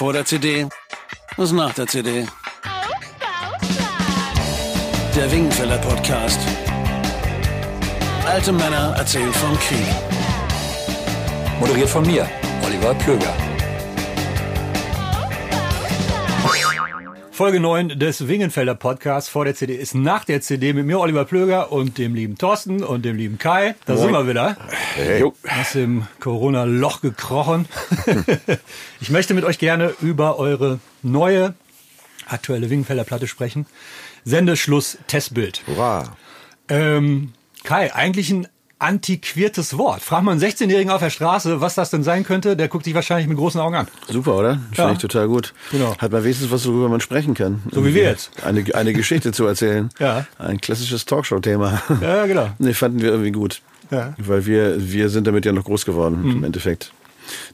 Vor der CD, was nach der CD. Der Wingenfeller Podcast. Alte Männer erzählen vom Krieg. Moderiert von mir, Oliver Plöger. Folge 9 des Wingenfelder Podcasts vor der CD ist nach der CD mit mir, Oliver Plöger und dem lieben Thorsten und dem lieben Kai. Da sind wir wieder. Hey. Aus dem Corona-Loch gekrochen. ich möchte mit euch gerne über eure neue aktuelle Wingenfelder Platte sprechen. Sendeschluss Testbild. Hurra. Ähm, Kai, eigentlich ein antiquiertes Wort. Frag mal einen 16-Jährigen auf der Straße, was das denn sein könnte, der guckt dich wahrscheinlich mit großen Augen an. Super, oder? Finde Ja. ich total gut. Genau. Hat man wenigstens was, worüber man sprechen kann. So wie wir jetzt. Eine, eine Geschichte zu erzählen. Ja. Ein klassisches Talkshow-Thema. Ja, genau. Nee, fanden wir irgendwie gut. Ja. Mhm. Weil wir, wir sind damit ja noch groß geworden, im Endeffekt.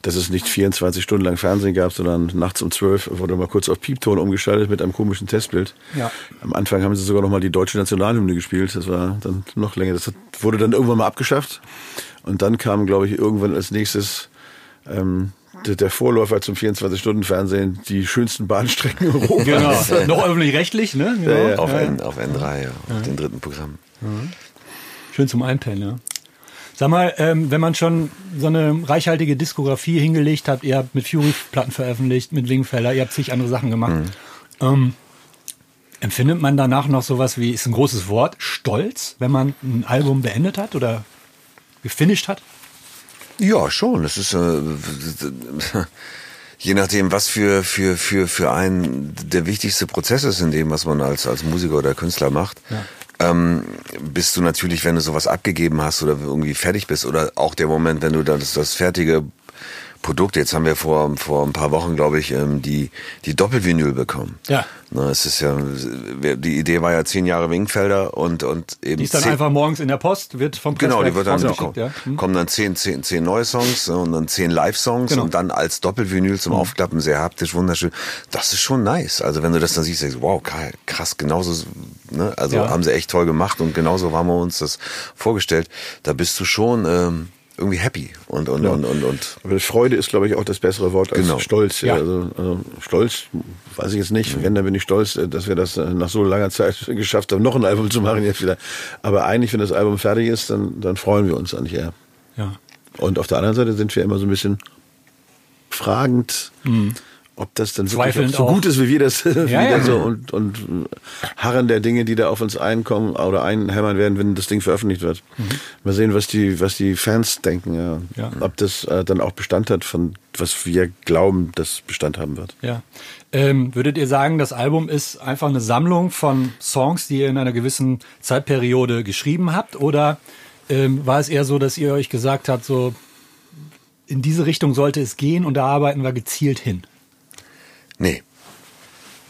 Dass es nicht 24 Stunden lang Fernsehen gab, sondern nachts um 12 wurde mal kurz auf Piepton umgeschaltet mit einem komischen Testbild. Ja. Am Anfang haben sie sogar noch mal die deutsche Nationalhymne gespielt. Das war dann noch länger. Das hat, wurde dann irgendwann mal abgeschafft. Und dann kam, glaube ich, irgendwann als nächstes ähm, der, Vorläufer zum 24-Stunden-Fernsehen, die schönsten Bahnstrecken Europas. Genau. Noch öffentlich-rechtlich, ne? Genau. Ja, ja. Auf, N, auf N3, ja, auf den dritten Programm. Schön zum Einpennen, ja. Sag mal, ähm, wenn man schon so eine reichhaltige Diskografie hingelegt hat, ihr habt mit Fury Platten veröffentlicht, mit Wingfeller, ihr habt zig andere Sachen gemacht. Ähm, empfindet man danach noch sowas wie, ist ein großes Wort, Stolz, wenn man ein Album beendet hat oder gefinisht hat? Ja, schon. Das ist äh, je nachdem, was für für für für einen der wichtigste Prozess ist in dem, was man als als Musiker oder Künstler macht. Ähm, bist du natürlich, wenn du sowas abgegeben hast oder irgendwie fertig bist oder auch der Moment, wenn du das, das fertige Produkt, jetzt haben wir vor vor ein paar Wochen, glaube ich, ähm, die die Doppelvinyl bekommen. Ja. Na, es ist ja die Idee war ja zehn Jahre Wingfelder und und eben Die ist dann einfach morgens in der Post, wird vom Genau, die Presswerk wird dann rausgeschickt, kommen, ja. Hm. kommen dann zehn, zehn, zehn neue Songs äh, und dann zehn Live-Songs Genau. und dann als Doppelvinyl zum Aufklappen, sehr haptisch, wunderschön. Das ist schon nice. Also wenn du das dann siehst, denkst du, wow, krass, genauso, ne? Also Ja. haben sie echt toll gemacht und genauso haben wir uns das vorgestellt. Da bist du schon ähm, irgendwie happy und und und und, und Aber Freude ist, glaube ich, auch das bessere Wort als Genau. Stolz. Ja. Ja. Also, also Stolz, weiß ich jetzt nicht. Wenn, dann bin ich stolz, äh, dass wir das äh, nach so langer Zeit geschafft haben, noch ein Album zu machen jetzt wieder. Aber eigentlich, wenn das Album fertig ist, dann, dann freuen wir uns eigentlich eher. Ja. Und auf der anderen Seite sind wir immer so ein bisschen fragend, ob das dann wirklich Zweifelnd so auch. gut ist, wie wir das Ja, ja. so und, und harren der Dinge, die da auf uns einkommen oder einhämmern werden, wenn das Ding veröffentlicht wird. Mal sehen, was die, was die Fans denken, ja. Ja. ob das äh, dann auch Bestand hat von was wir glauben, das Bestand haben wird. Ja. Ähm, würdet ihr sagen, das Album ist einfach eine Sammlung von Songs, die ihr in einer gewissen Zeitperiode geschrieben habt? Oder ähm, war es eher so, dass ihr euch gesagt habt, so in diese Richtung sollte es gehen und da arbeiten wir gezielt hin? Nee.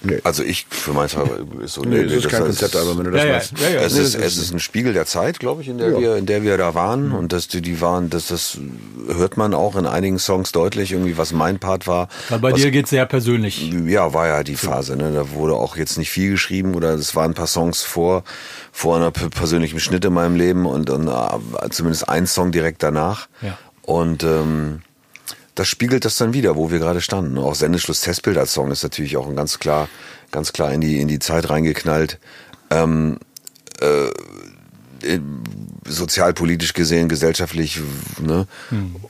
Nee. Also ich für meinen Teil ist so Nee, das ist kein Konzeptalbum, wenn du das Ja, ja, machst. ja, ja. es, Nee, ist, das es ist ein Spiegel der Zeit, glaube ich, in der Ja. wir, in der wir da waren und dass die, die waren, dass das hört man auch in einigen Songs deutlich, irgendwie was mein Part war. Weil bei was, dir geht's sehr persönlich. ja, war ja die Phase, ne? Da wurde auch jetzt nicht viel geschrieben oder es waren ein paar Songs vor, vor einer persönlichen Schnitt in meinem Leben und, und äh, zumindest ein Song direkt danach. Ja. Und ähm, das spiegelt das dann wieder, wo wir gerade standen. Auch Sendeschluss Testbild als Song ist natürlich auch ein ganz klar, ganz klar in die, in die Zeit reingeknallt. Ähm, äh, sozialpolitisch gesehen, gesellschaftlich, ne?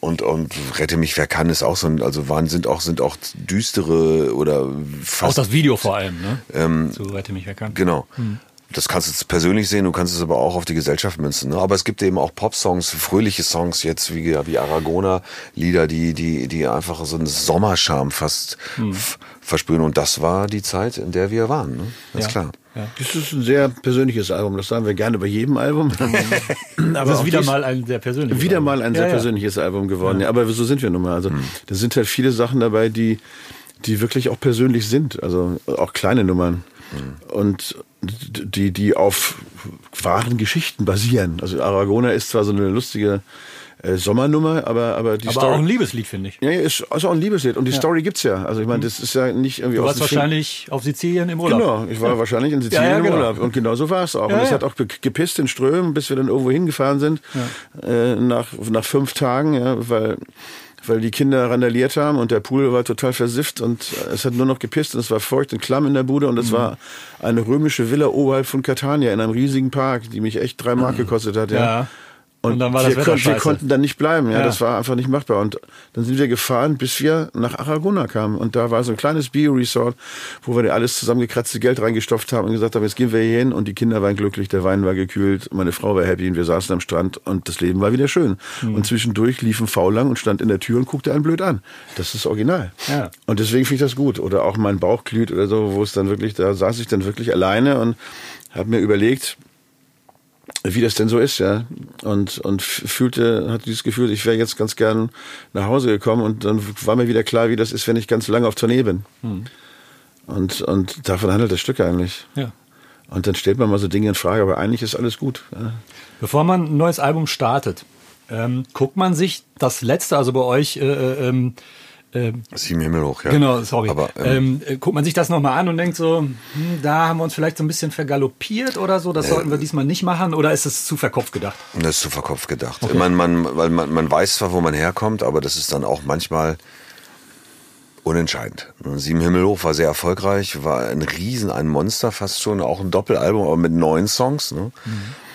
Und, und Rette mich, wer kann, ist auch so ein, also waren, sind auch, sind auch düstere oder Auch fast, das Video vor allem, ne? ähm, so rette mich wer kann. Genau. Das kannst du jetzt persönlich sehen, du kannst es aber auch auf die Gesellschaft münzen. Ne? Aber es gibt eben auch Pop-Songs, fröhliche Songs jetzt wie, wie Aragona-Lieder, die, die, die einfach so einen Sommerscham fast f- versprühen. Und das war die Zeit, in der wir waren. Ne? Ganz Ja. klar. Ja. Das ist ein sehr persönliches Album, das sagen wir gerne bei jedem Album. Das ist auch wieder dies- mal ein sehr persönliches Wieder Album. mal ein Ja, sehr ja. persönliches Album geworden. Ja. aber so sind wir nun mal. Also da sind halt viele Sachen dabei, die, die wirklich auch persönlich sind. Also auch kleine Nummern. Und die, die auf wahren Geschichten basieren. Also Aragona ist zwar so eine lustige äh, Sommernummer, aber, aber die Aber Story. auch ein Liebeslied, finde ich. ja, ja, ist, ist auch ein Liebeslied. Und die Story gibt's ja. Also ich meine, das ist ja nicht irgendwie Du warst dem Film- wahrscheinlich auf Sizilien im Urlaub. Genau, ich war wahrscheinlich in Sizilien Ja, ja, im genau. Urlaub. Und genau so war es auch. Ja, und es ja. hat auch ge- gepisst in Strömen, bis wir dann irgendwo hingefahren sind. Äh, nach, nach fünf Tagen, ja, weil, weil die Kinder randaliert haben und der Pool war total versifft und es hat nur noch gepisst und es war feucht und klamm in der Bude und es Mhm. war eine römische Villa oberhalb von Catania in einem riesigen Park, die mich echt drei Mark gekostet hat. Ja. Ja. Und, Und dann war das wir, Wetter kon wir konnten dann nicht bleiben, ja, Ja. das war einfach nicht machbar. Und dann sind wir gefahren, bis wir nach Aragona kamen. Und da war so ein kleines Bio-Resort, wo wir alles zusammengekratzte Geld reingestopft haben und gesagt haben, jetzt gehen wir hier hin. Und die Kinder waren glücklich, der Wein war gekühlt, meine Frau war happy und wir saßen am Strand und das Leben war wieder schön. Hm. Und zwischendurch lief ein V lang und stand in der Tür und guckte einen blöd an. Das ist original. Ja. Und deswegen finde ich das gut. Oder auch mein Bauch glüht oder so, wo es dann wirklich, da saß ich dann wirklich alleine und habe mir überlegt, wie das denn so ist, ja. Und, und fühlte, hatte dieses Gefühl, ich wäre jetzt ganz gern nach Hause gekommen und dann war mir wieder klar, wie das ist, wenn ich ganz lange auf Tournee bin. Und, und davon handelt das Stück eigentlich. Ja. Und dann stellt man mal so Dinge in Frage, aber eigentlich ist alles gut. Ja. Bevor man ein neues Album startet, ähm, guckt man sich das letzte, also bei euch, äh, äh, ähm, äh, Sieben Himmel hoch, ja. genau, sorry, Aber ähm, ähm, äh, guckt man sich das nochmal an und denkt so, hm, da haben wir uns vielleicht so ein bisschen vergaloppiert oder so, das sollten wir diesmal nicht machen oder ist es zu verkopft gedacht? das ist zu verkopft gedacht. Man, man, weil man, man weiß zwar, wo man herkommt, aber das ist dann auch manchmal unentscheidend. Sieben Himmel hoch war sehr erfolgreich, war ein Riesen, ein Monster fast schon, auch ein Doppelalbum, aber mit neun Songs. Ne?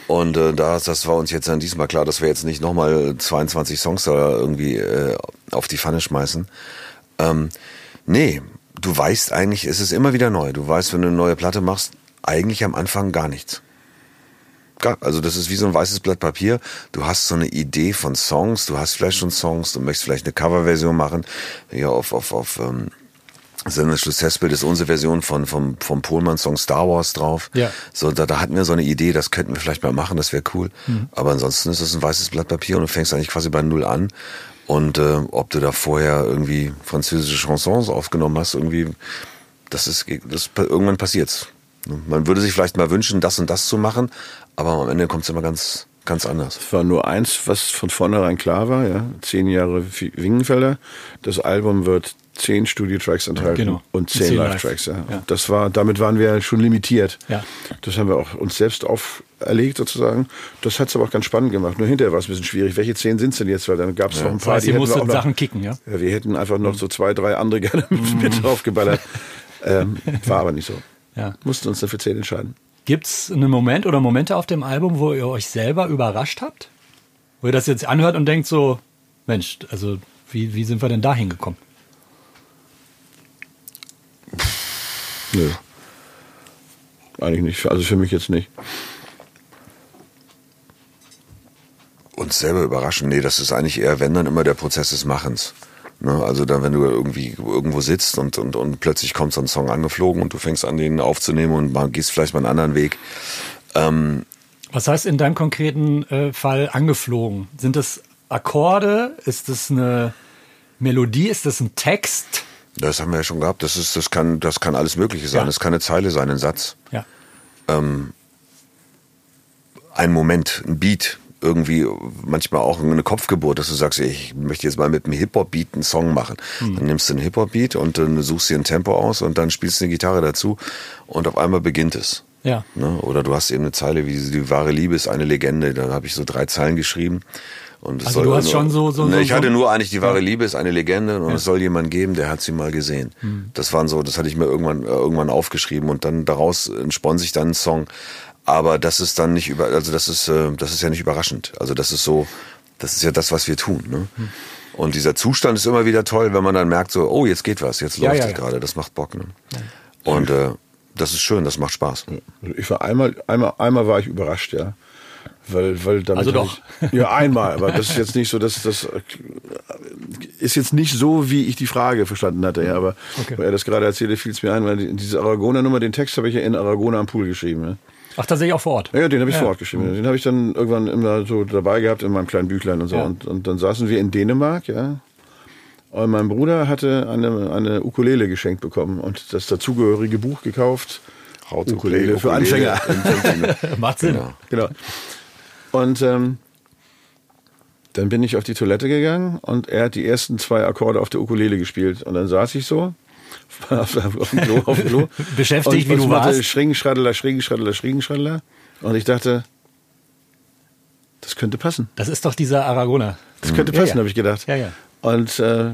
Und äh, da, das war uns jetzt dann diesmal klar, dass wir jetzt nicht nochmal 22 Songs da irgendwie äh, auf die Pfanne schmeißen. Ähm, nee, du weißt eigentlich, es ist immer wieder neu. Du weißt, wenn du eine neue Platte machst, eigentlich am Anfang gar nichts. Also das ist wie so ein weißes Blatt Papier. Du hast so eine Idee von Songs, du hast vielleicht schon Songs, du möchtest vielleicht eine Coverversion machen. Ja, auf, auf, auf ähm, Sendeschluss Testbild ist unsere Version von, vom, vom Pohlmann-Song Star Wars drauf. Ja. So, da, da hatten wir so eine Idee, das könnten wir vielleicht mal machen, das wäre cool. Aber ansonsten ist es ein weißes Blatt Papier und du fängst eigentlich quasi bei Null an. Und äh, ob du da vorher irgendwie französische Chansons aufgenommen hast, irgendwie, das ist, das, irgendwann passiert's. Man würde sich vielleicht mal wünschen, das und das zu machen, aber am Ende kommt es immer ganz, ganz anders. Es war nur eins, was von vornherein klar war, ja. Zehn Jahre Wingenfelder. Das Album wird zehn Studio-Tracks enthalten Genau. und zehn Zehn Live-Tracks, ja. Ja. Das war, damit waren wir schon limitiert. Ja. Das haben wir auch uns selbst auferlegt sozusagen. Das hat es aber auch ganz spannend gemacht. Nur hinterher war es ein bisschen schwierig. Welche zehn sind es denn jetzt? Weil dann gab es noch ein Das paar, heißt, die noch, Sachen kicken, ja? ja, wir hätten einfach noch so zwei, drei andere gerne mit draufgeballert. Ähm, war aber nicht so. Ja. Mussten uns dann für zehn entscheiden. Gibt es einen Moment oder Momente auf dem Album, wo ihr euch selber überrascht habt? Wo ihr das jetzt anhört und denkt so, Mensch, also wie, wie sind wir denn da hingekommen? Nö. Eigentlich nicht. Also für mich jetzt nicht. Uns selber überraschen, nee, das ist eigentlich eher, wenn dann immer der Prozess des Machens. Ne? Also dann, wenn du irgendwie irgendwo sitzt und, und, und plötzlich kommt so ein Song angeflogen und du fängst an, den aufzunehmen und mal, gehst vielleicht mal einen anderen Weg. Ähm, Was heißt in deinem konkreten äh, Fall angeflogen? Sind das Akkorde? Ist das eine Melodie? Ist das ein Text? Das haben wir ja schon gehabt. Das ist, das kann, das kann alles Mögliche sein. Ja. Das kann eine Zeile sein, ein Satz. Ja. ein Moment, ein Beat, irgendwie manchmal auch eine Kopfgeburt, dass du sagst, ich möchte jetzt mal mit einem Hip-Hop-Beat einen Song machen. Dann nimmst du einen Hip-Hop-Beat und dann suchst dir ein Tempo aus und dann spielst du eine Gitarre dazu und auf einmal beginnt es. Ja. Ne? Oder du hast eben eine Zeile wie die wahre Liebe ist eine Legende. Da habe ich so drei Zeilen geschrieben. Und es Also soll du hast nur- schon so- so- Ne, so- ich hatte nur eigentlich die wahre Liebe ist eine Legende und es soll jemand geben, der hat sie mal gesehen. Hm. Das waren so, das hatte ich mir irgendwann äh, irgendwann aufgeschrieben und dann daraus entspann sich dann ein Song. Aber das ist dann nicht über, also das ist äh, das ist ja nicht überraschend. Also das ist so, das ist ja das, was wir tun. Ne? Hm. Und dieser Zustand ist immer wieder toll, wenn man dann merkt so, oh jetzt geht was, jetzt Ja, läuft ja, es ja. gerade, das macht Bock. Ne? Und äh, das ist schön, das macht Spaß. Also Ich war einmal, einmal, einmal war ich überrascht, ja. Weil, weil damit Also doch. Ich, ja, einmal, aber das ist jetzt nicht so, dass das ist jetzt nicht so, wie ich die Frage verstanden hatte, ja. Aber Okay. weil er das gerade erzählte, fiel es mir ein, weil die- diese Aragona-Nummer, den Text habe ich ja in Aragona am Pool geschrieben. Ja, Ach, tatsächlich auch vor Ort. ja den habe ich Ja. vor Ort geschrieben. Den habe ich dann irgendwann immer so dabei gehabt in meinem kleinen Büchlein und so. Ja. Und, und dann saßen wir in Dänemark, ja. Und mein Bruder hatte eine, eine Ukulele geschenkt bekommen und das dazugehörige Buch gekauft. To Ukulele play für Ukulele Anfänger. Macht Sinn. Genau. Genau. Und ähm, dann bin ich auf die Toilette gegangen und er hat die ersten zwei Akkorde auf der Ukulele gespielt. Und dann saß ich so auf, auf dem Klo, auf dem Klo. Beschäftigt, und, wie und du warst. Schringenschraddeler, Schringenschraddeler, Schringenschraddeler. Und ich dachte, das könnte passen. Das ist doch dieser Aragona. Das könnte Ja, passen, ja. habe ich gedacht. Ja, ja. Und äh,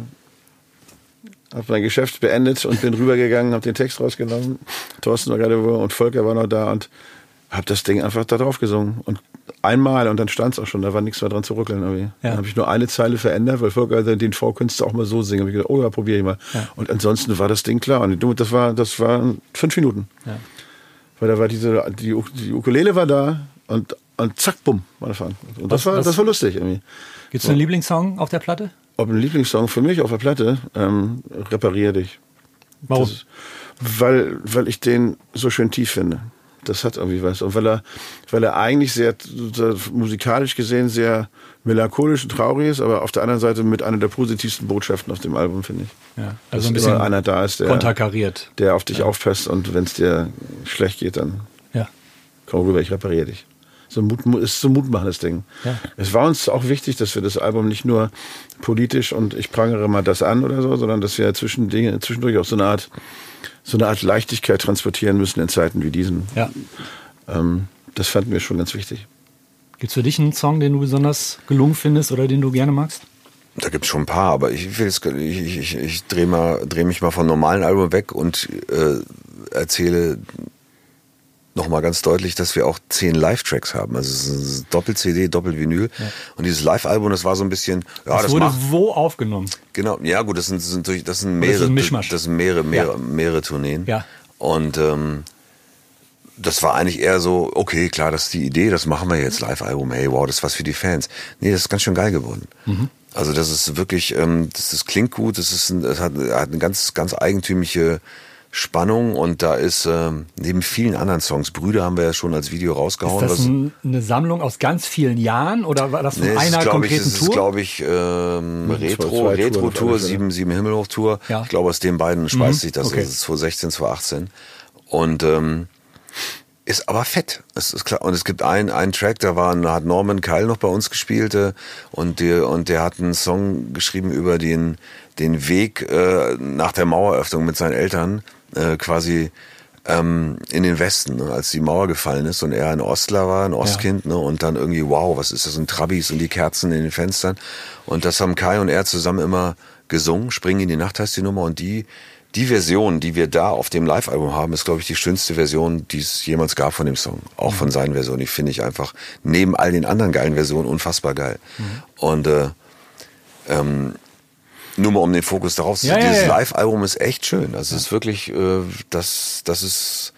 habe mein Geschäft beendet und bin rübergegangen, habe den Text rausgenommen. Thorsten war gerade wo und Volker war noch da und habe das Ding einfach da drauf gesungen. Und einmal und dann stand es auch schon, da war nichts mehr dran zu rückeln. Irgendwie. Ja. Dann habe ich nur eine Zeile verändert, weil Volker den V-Künste auch mal so singen. Hab ich gedacht, oh ja, probiere ich mal. Ja. Und ansonsten war das Ding klar. Und das war, das war fünf Minuten. Ja. Weil da war diese, die, die Ukulele war da und, und zack, bumm, war das an. Und das Was- war, was- das war lustig irgendwie. Gibt es einen Lieblingssong auf der Platte? Ob ein Lieblingssong für mich auf der Platte, ähm, reparier dich. Warum? Das, weil, weil ich den so schön tief finde. Das hat irgendwie was. Und weil er, weil er eigentlich sehr, musikalisch gesehen sehr melancholisch und traurig ist, aber auf der anderen Seite mit einer der positivsten Botschaften auf dem Album, finde ich. ja. Dass Also ein immer bisschen einer da ist, der, konterkariert. der auf dich aufpasst und wenn es dir schlecht geht, dann Ja. komm rüber, ich repariere dich. So ein Mut, ist so ein mutmachendes Ding. Ja. Es war uns auch wichtig, dass wir das Album nicht nur politisch und ich prangere mal das an oder so, sondern dass wir zwischen Dinge, zwischendurch auch so eine Art, so eine Art Leichtigkeit transportieren müssen in Zeiten wie diesen. ja. Ähm, das fanden wir schon ganz wichtig. Gibt es für dich einen Song, den du besonders gelungen findest oder den du gerne magst? Da gibt's schon ein paar, aber ich will ich, ich, ich drehe mal, dreh mich mal vom normalen Album weg und äh, erzähle nochmal ganz deutlich, dass wir auch zehn Live-Tracks haben. Also es ist ein Doppel-CD, Doppel-Vinyl. Und dieses Live-Album, das war so ein bisschen, ja, das das, wurde macht, wo aufgenommen? genau, ja gut, das sind, das sind, durch- das sind Das ist mehrere, ein das sind mehrere, mehrere, Ja. mehrere Tourneen. Ja. Und ähm, das war eigentlich eher so, okay, klar, das ist die Idee, das machen wir jetzt, Live-Album, hey, wow, das ist was für die Fans. Nee, das ist ganz schön geil geworden. Mhm. Also das ist wirklich, ähm, das, das klingt gut, das, ist ein, das hat, hat eine ganz, ganz eigentümliche Spannung und da ist ähm, neben vielen anderen Songs, Brüder haben wir ja schon als Video Ist rausgehauen. das was- ein, eine Sammlung aus ganz vielen Jahren oder war das von Nee, einer ist, ich, konkreten es ist, Tour? glaube ich, ähm, zwei- Retro, alle Fälle. sieben, sieben Himmelhoch-Tour. Ja. Ich glaube, aus den beiden speist Mhm, sich das. okay. Das ist 2016, 2018. Und ähm, ist aber fett. Es ist klar. Und es gibt einen, einen Track, da war, hat Norman Keil noch bei uns gespielt äh, und der, und der hat einen Song geschrieben über den, den Weg äh, nach der Maueröffnung mit seinen Eltern, äh, quasi ähm, in den Westen, ne, als die Mauer gefallen ist und er ein Ostler war, ein Ostkind, ne, und dann irgendwie, wow, was ist das, und Trabis und die Kerzen in den Fenstern. Und das haben Kai und er zusammen immer gesungen. Springen in die Nacht heißt die Nummer und die, die Version, die wir da auf dem Live-Album haben, ist, glaube ich, die schönste Version, die es jemals gab von dem Song. Auch von seinen Versionen. Die finde ich einfach neben all den anderen geilen Versionen unfassbar geil. Und äh, ähm, nur mal um den Fokus darauf zu Ja, ja, Dieses ja. Live-Album ist echt schön. Also es ist wirklich, äh, das, das ist,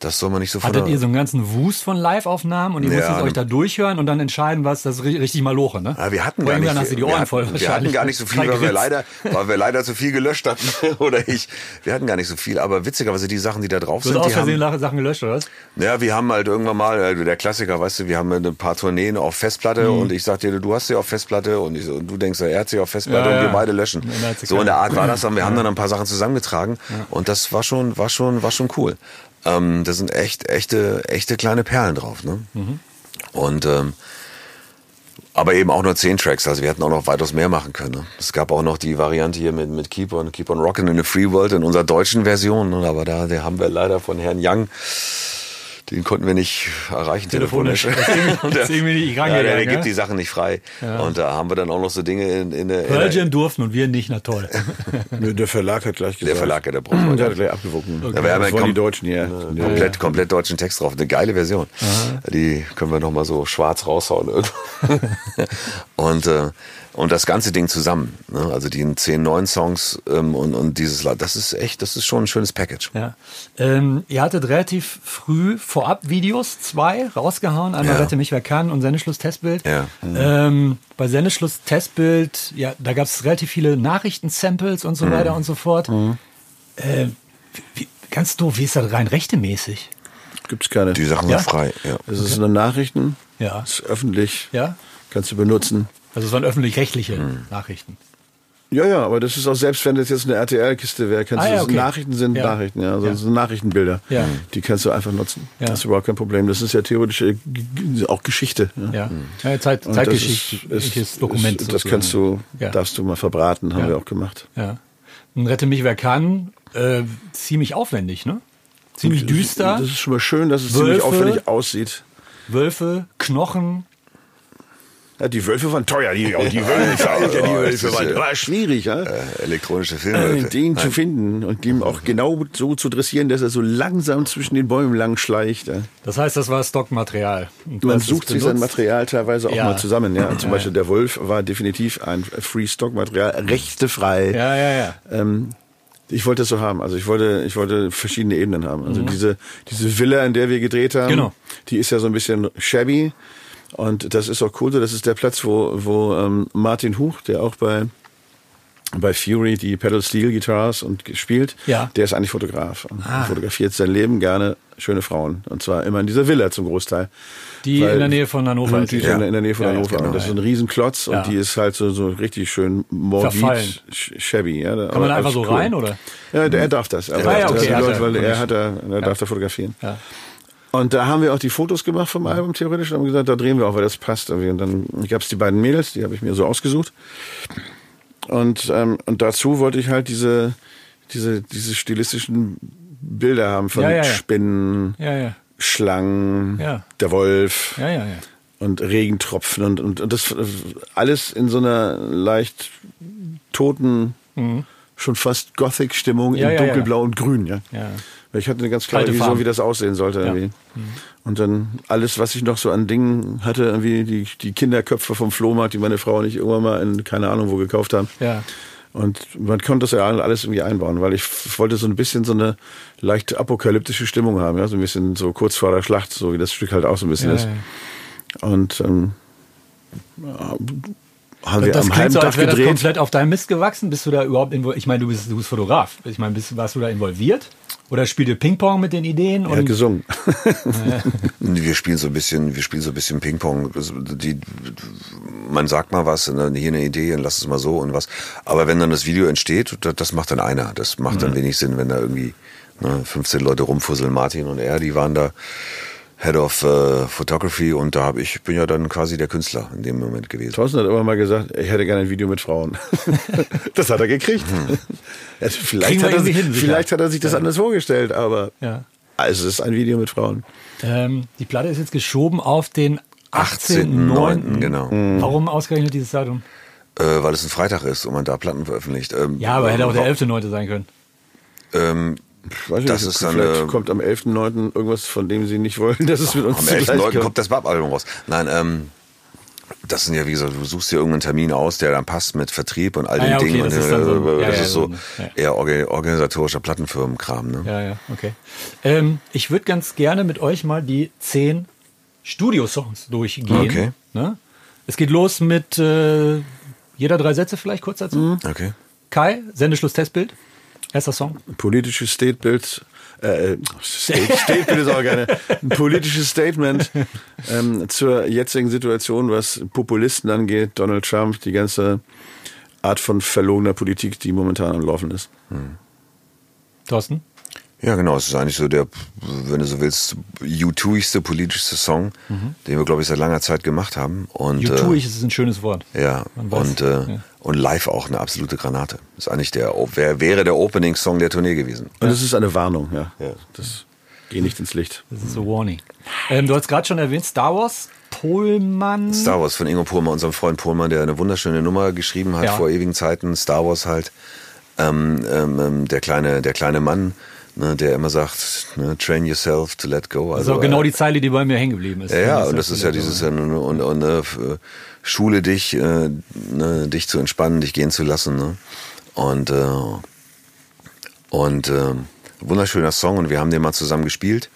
das soll man nicht so von Hattet ihr so einen ganzen Wust von Live-Aufnahmen und ihr Ja, musstet euch da durchhören und dann entscheiden, was das ri- richtig mal loche, ne? Ja, wir hatten Vor gar nicht, dann hast du die Ohren wir, voll hatten, wir wahrscheinlich. hatten gar nicht so viel, weil wir leider, weil wir leider zu viel gelöscht hatten. oder ich. Wir hatten gar nicht so viel. Aber witzigerweise die Sachen, die da drauf Du hast sind, aus die haben, Versehen Sachen gelöscht, oder was? ja, wir haben halt irgendwann mal, äh, der Klassiker, weißt du, wir haben ein paar Tourneen auf Festplatte und ich sag dir, du hast sie auf Festplatte und, ich, und du denkst, er hat sie auf Festplatte Ja, und wir beide löschen. Dann So in der Art war das, und wir haben dann ein paar Sachen zusammengetragen und das war schon, war schon, war schon cool. Ähm, da sind echt, echte, echte kleine Perlen drauf, ne? Und ähm, aber eben auch nur zehn Tracks, also wir hätten auch noch weitaus mehr machen können. Ne? Es gab auch noch die Variante hier mit, mit Keep on Keep on Rockin' in the Free World in unserer deutschen Version, ne? aber da der haben wir leider von Herrn Young, den konnten wir nicht erreichen Telefonisch. telefonisch. Ist irgendwie nicht ja, der, der ne? gibt die Sachen nicht frei. Und da haben wir dann auch noch so Dinge in, in, der- Pearl Jam durften und wir nicht, na toll. Der Verlag hat gleich gesagt. der Verlag, ja, der braucht Der hat gleich abgewogen. Da wäre aber wollen die kom- Deutschen, ja. ja. komplett, komplett deutschen Text drauf. Eine geile Version. Die können wir noch mal so schwarz raushauen. und, äh, und das ganze Ding zusammen. Ne? Also die zehn neuen Songs ähm, und, und dieses, das ist echt, das ist schon ein schönes Package. Ja. Ähm, ihr hattet relativ früh Vorab-Videos, zwei, rausgehauen. Einmal Ja. Rette mich, wer kann und Sendeschluss-Testbild. Ja. Ähm, bei Sendeschluss-Testbild, ja, da gab es relativ viele Nachrichten-Samples und so Mhm. weiter und so fort. Äh, wie, ganz doof, wie ist das rein rechtemäßig? Gibt's keine. Die Sachen Ja? sind frei. Ja. Es ist eine Nachrichten. Ja. Es ist öffentlich. Ja? Kannst du benutzen. Also es waren öffentlich-rechtliche Mhm. Nachrichten. Ja, ja, aber das ist auch, selbst wenn das jetzt eine RTL-Kiste wäre, kannst Ah, du, ja, okay. Nachrichten sind Ja. Nachrichten, ja, also Ja. das sind Nachrichtenbilder. Ja. Die kannst du einfach nutzen. Ja. Das ist überhaupt kein Problem. Das ist ja theoretisch äh, auch Geschichte. Ja. Ja, Zeit, zeitgeschichtliches Dokument. Ist, das kannst du, darfst du mal verbraten, haben wir auch gemacht. Ja. Und Rette mich, wer kann, äh, ziemlich aufwendig, ne? Ziemlich düster. Das ist schon mal schön, dass es Wölfe. ziemlich aufwendig aussieht. Wölfe, Knochen. Ja, die Wölfe waren teuer, die, oh, die Wölfe, Alter, die das Wölfe waren ja- war schwierig, ja. Äh, elektronische Äh, Filme. den zu finden und dem auch genau so zu dressieren, dass er so langsam zwischen den Bäumen lang schleicht. Ja. Das heißt, das war Stockmaterial. Und Man sucht sich sein. Material teilweise auch Ja. mal zusammen. Ja. Zum Beispiel der Wolf war definitiv ein Free-Stock-Material, rechtefrei. Ja, ja, ja. Ähm, ich wollte das so haben. Also ich wollte, ich wollte verschiedene Ebenen haben. Also diese, diese Villa, in der wir gedreht haben, Mhm. Genau. die ist ja so ein bisschen shabby. Und das ist auch cool so. Das ist der Platz, wo, wo ähm, Martin Huch, der auch bei, bei Fury die Pedal Steel Guitars und spielt, Ja. Ah. der ist eigentlich Fotograf. Und fotografiert sein Leben gerne schöne Frauen. Und zwar immer in dieser Villa zum Großteil. Die Weil- in der Nähe von Hannover. Die ist ja. in, der- Nähe von Ja, Hannover. genau, und das ist ein Riesenklotz Ja. und die ist halt so, so richtig schön morbid, shabby. Ja, Kann man einfach so rein, oder? Ja, der, er darf das. Also, Ah, ja, okay, hat Leute, er. weil er hat da, er darf da fotografieren. Ja. Und da haben wir auch die Fotos gemacht vom Album theoretisch und haben gesagt, da drehen wir auch, weil das passt. irgendwie. Und dann gab es die beiden Mädels, die habe ich mir so ausgesucht. Und, ähm, und dazu wollte ich halt diese, diese, diese stilistischen Bilder haben von Ja, ja. Spinnen, Ja. Schlangen, der Wolf und Regentropfen und, und, und das alles in so einer leicht toten, schon fast Gothic-Stimmung Mhm. In dunkelblau und grün, ja. Ja. Ich hatte eine ganz klare Kalte Vision, Farben. wie das aussehen sollte. Irgendwie. Mhm. Und dann alles, was ich noch so an Dingen hatte, irgendwie die, die Kinderköpfe vom Flohmarkt, die meine Frau und ich irgendwann mal in keine Ahnung wo gekauft haben. Ja. Und man konnte das ja alles irgendwie einbauen, weil ich wollte so ein bisschen so eine leicht apokalyptische Stimmung haben, ja, so ein bisschen so kurz vor der Schlacht, so wie das Stück halt auch so ein bisschen Ja, ist. ja. Und ähm, haben wir Das am klingt halben so, Tag als wäre das gedreht. komplett auf deinem Mist gewachsen. Bist du da überhaupt involviert? Ich meine, du bist, du bist Fotograf. Ich meine, bist, warst du da involviert? Oder spielt ihr Ping-Pong mit den Ideen? Er hat Und gesungen. Wir spielen so ein bisschen, wir spielen so ein bisschen Ping-Pong. Die, man sagt mal was, und dann hier eine Idee und lass es mal so und was. Aber wenn dann das Video entsteht, das, macht dann einer. Das macht dann wenig Sinn, wenn da irgendwie ne, 15 Leute rumfusseln. Martin und er, die waren da Head of äh, Photography und da habe ich bin ja dann quasi der Künstler in dem Moment gewesen. Thorsten hat immer mal gesagt, ich hätte gerne ein Video mit Frauen. das hat er gekriegt. Also vielleicht, hat er, sich- hin, vielleicht hat er sich das anders vorgestellt, aber Ja. also es ist ein Video mit Frauen. ähm, die Platte ist jetzt geschoben auf den 18.09., 18.09. genau. Warum ausgerechnet dieses Datum? Äh, weil es ein Freitag ist und man da Platten veröffentlicht. Ähm, Ja, aber hätte auch der 11.9. sein können. Ähm, Ich weiß nicht, Das ist dann, vielleicht kommt am 11.9. irgendwas, von dem sie nicht wollen, dass es mit uns Am zugleich 11.9. kommt. kommt das Bab-Album raus. Nein, ähm, das sind ja, wie gesagt, du suchst dir irgendeinen Termin aus, der dann passt mit Vertrieb und all Ah den ja, okay, Dingen. das und, ist dann so- äh, ja, das ja, ist so eher orga- organisatorischer Plattenfirmenkram. Ne? Ja, ja, okay. Ähm, ich würde ganz gerne mit euch mal die zehn Studiosongs durchgehen. Okay. Ne? Es geht los mit äh, jeder drei Sätze vielleicht kurz dazu. Okay. Kai, Sendeschluss Testbild. Erster Song. politisches Statebild, äh, State, Statebild ist auch gerne, ein politisches Statement ähm, zur jetzigen Situation, was Populisten angeht, Donald Trump, die ganze Art von verlogener Politik, die momentan am Laufen ist. Thorsten. Ja, genau. Es ist eigentlich so der, wenn du so willst, U2igste politischste Song, den wir, glaube ich, seit langer Zeit gemacht haben. Und, U2 äh, ist ein schönes Wort. Ja, und, äh, ja. Und live auch eine absolute Granate. Ist eigentlich der, wär, wäre der Opening-Song der Tournee gewesen. Und es ist eine Warnung, ja. Ja. Das geht nicht ins Licht. Das ist so warning. Ähm, du hast gerade schon erwähnt, Star Wars, Pohlmann. Star Wars von Ingo Pohlmann, unserem Freund Pohlmann, der eine wunderschöne Nummer geschrieben hat Ja. vor ewigen Zeiten. Star Wars halt. Ähm, ähm, ähm, der kleine, der kleine Mann, ne, der immer sagt, ne, train yourself to let go. Also Also, genau äh, die Zeile, die bei mir hängen geblieben ist. Ja, ja, und das ist ja dieses, äh, und, und, und äh, f- Schule dich, äh, ne, dich zu entspannen, dich gehen zu lassen. Ne? Und, äh, und äh, wunderschöner Song und wir haben den mal zusammen gespielt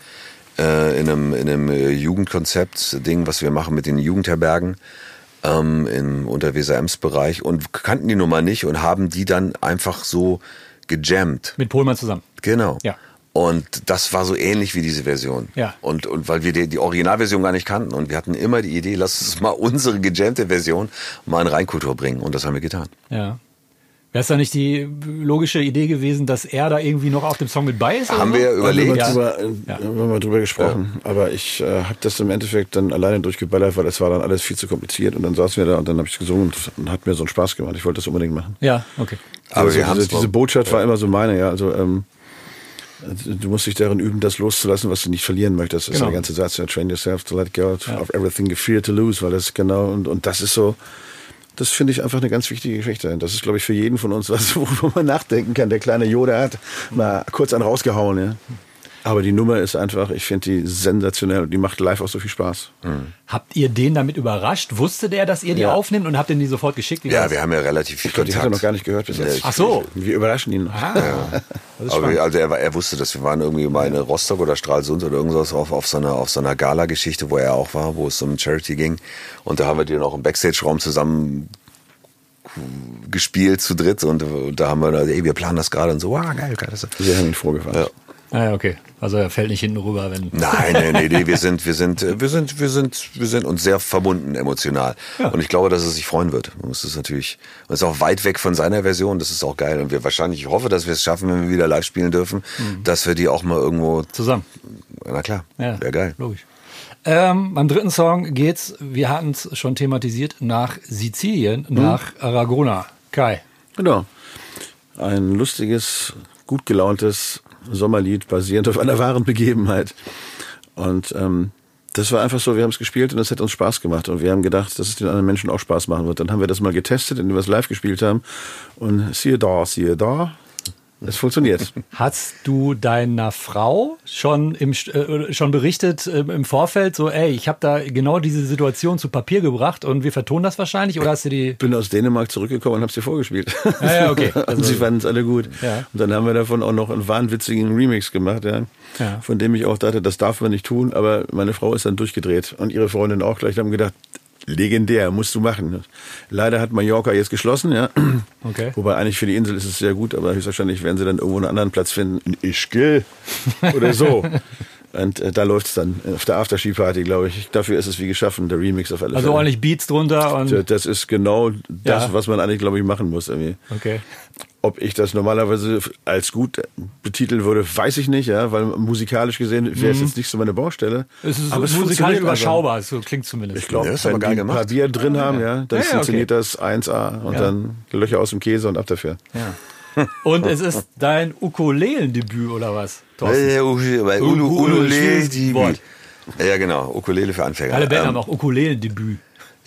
äh, in einem, in einem äh, Jugendkonzept-Ding, was wir machen mit den Jugendherbergen ähm, im Unterweser-Ems-Bereich und kannten die Nummer nicht und haben die dann einfach so gejammt. Mit Pohlmann zusammen. Genau. Ja. Und das war so ähnlich wie diese Version. Ja. Und, und weil wir die, die Originalversion gar nicht kannten und wir hatten immer die Idee, lass uns mal unsere gejammte Version mal in Reinkultur bringen. Und das haben wir getan. Ja. Wäre es da nicht die logische Idee gewesen, dass er da irgendwie noch auf dem Song mit bei ist? oder Haben so? wir wir überlegt. Ja. drüber, äh, Ja. haben wir mal drüber gesprochen. Aber ich äh, habe das im Endeffekt dann alleine durchgeballert, weil es war dann alles viel zu kompliziert. Und dann saßen wir da und dann habe ich gesungen und, und hat mir so einen Spaß gemacht. Ich wollte das unbedingt machen. Ja, okay. Aber also wir haben diese, es diese Botschaft war immer so meine, ja. Also ähm, Du musst dich darin üben, das loszulassen, was du nicht verlieren möchtest. Das Genau. ist der ganze Satz. ja, Train yourself to let go of everything you fear to lose, weil das genau, und, und das ist so, das finde ich einfach eine ganz wichtige Geschichte. Das ist, glaube ich, für jeden von uns was, worüber man nachdenken kann. Der kleine Yoda hat mal kurz einen rausgehauen, ja. Aber die Nummer ist einfach, ich finde die sensationell und die macht live auch so viel Spaß. Habt ihr den damit überrascht? Wusste der, dass ihr die Ja. aufnimmt und habt den die sofort geschickt? Ja, das? wir haben ja relativ viel Ich glaube, die hat er Kontakt. noch gar nicht gehört bis jetzt. Ach so. Wir überraschen ihn. Ah, ist Aber also er, war- er wusste das. Wir waren irgendwie mal in Rostock oder Stralsund oder irgendwas auf, auf so einer, auf so einer Gala-Geschichte, wo er auch war, wo es um Charity ging. Und da haben wir die noch im Backstage-Raum zusammen gespielt zu dritt und äh, da haben wir da, ey, wir planen das gerade und so, wow, geil, geil. Das Wir haben ihn vorgefahren. ja. Ah, ja, okay. Also er fällt nicht hinten rüber, wenn. Nein, nee, nee, nee, wir sind, wir sind, äh, wir sind, wir sind, wir sind uns sehr verbunden emotional. Ja. Und ich glaube, dass er sich freuen wird. Und es ist natürlich, und es ist auch weit weg von seiner Version. Das ist auch geil. Und wir wahrscheinlich, ich hoffe, dass wir es schaffen, wenn wir wieder live spielen dürfen, dass wir die auch mal irgendwo, Zusammen. na klar, Ja, wäre geil. Logisch. Ähm, beim dritten Song geht's, wir hatten es schon thematisiert, nach Sizilien, nach Aragona. Kai. Genau. Ein lustiges, gut gelauntes Sommerlied basierend auf einer wahren Begebenheit. Und ähm, das war einfach so, wir haben es gespielt und es hat uns Spaß gemacht. Und wir haben gedacht, dass es den anderen Menschen auch Spaß machen wird. Dann haben wir das mal getestet, indem wir es live gespielt haben. Und siehe da, siehe da, es funktioniert. Hast du deiner Frau schon im St- äh, schon berichtet äh, im Vorfeld so, ey, ich habe da genau diese Situation zu Papier gebracht und wir vertonen das wahrscheinlich oder hast du die bin aus Dänemark zurückgekommen und habe sie vorgespielt. Ja, ja, okay. und Also- sie fanden es alle gut. Ja. Und dann haben wir davon auch noch einen wahnwitzigen Remix gemacht, ja, Ja. von dem ich auch dachte, das darf man nicht tun, aber meine Frau ist dann durchgedreht und ihre Freundin auch gleich haben gedacht, legendär, musst du machen. Leider hat Mallorca jetzt geschlossen, ja. Okay. Wobei eigentlich für die Insel ist es sehr gut, aber höchstwahrscheinlich werden sie dann irgendwo einen anderen Platz finden, in Ischgl oder so. Und äh, da läuft es dann auf der Afterski-Party, glaube ich. Dafür ist es wie geschaffen, der Remix auf alle also Fälle. ordentlich Beats drunter und Das ist genau das, Ja. was man eigentlich, glaube ich, machen muss. Irgendwie. okay. Ob ich das normalerweise als gut betiteln würde, weiß ich nicht, ja, weil musikalisch gesehen wäre es jetzt nicht so meine Baustelle. Es ist Aber musikalisch funktioniert überschaubar, so klingt zumindest. Ich glaube, Ja, wenn die gemacht. ein paar Bier drin haben, ja, dann Ja, ja, funktioniert okay. das 1A und Ja. dann Löcher aus dem Käse und ab dafür. Ja. Und es ist dein Ukulelendebüt oder was? Thorsten? Ulu- bei Ulu- Ulu- Ulu- Ukulele, schwieriges Wort. Ja, genau. Ukulele für Anfänger. Alle Band Ähm, haben auch Ukulelendebüt.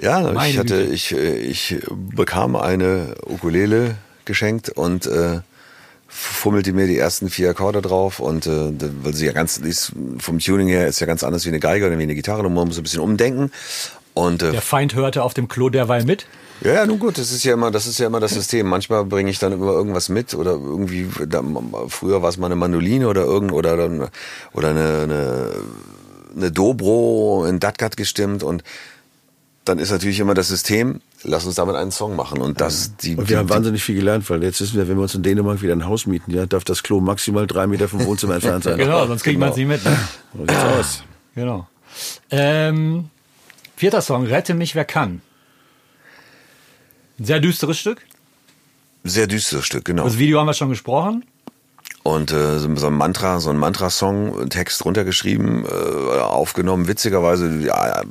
Ja, Meine ich hatte, ich, äh, ich bekam eine Ukulele geschenkt und äh, fummelte mir die ersten vier Akkorde drauf und äh, weil sie ja ganz ist vom Tuning her ist ja ganz anders wie eine Geige oder wie eine Gitarre, da muss man so ein bisschen umdenken und äh, Der Feind hörte auf dem Klo derweil mit. ja, ja, nun gut, das ist ja immer, das ist ja immer das System. Manchmal bringe ich dann immer irgendwas mit oder irgendwie, da, früher war es mal eine Mandoline oder irgend oder dann oder eine, eine, eine Dobro in Datgat gestimmt und dann ist natürlich immer das System, lass uns damit einen Song machen und das die, Und wir haben wahnsinnig viel gelernt, weil jetzt wissen wir, wenn wir uns in Dänemark wieder ein Haus mieten, ja, darf das Klo maximal drei Meter vom Wohnzimmer entfernt sein. Genau, sonst kriegt man es nicht mit. Ne? So sieht's aus. Genau. Ähm, vierter Song, Rette mich, wer kann. Ein sehr düsteres Stück. sehr düsteres Stück, genau. Das Video haben wir schon gesprochen. Und äh, so ein Mantra, so ein Mantra-Song, Text runtergeschrieben, äh, aufgenommen, witzigerweise, ja,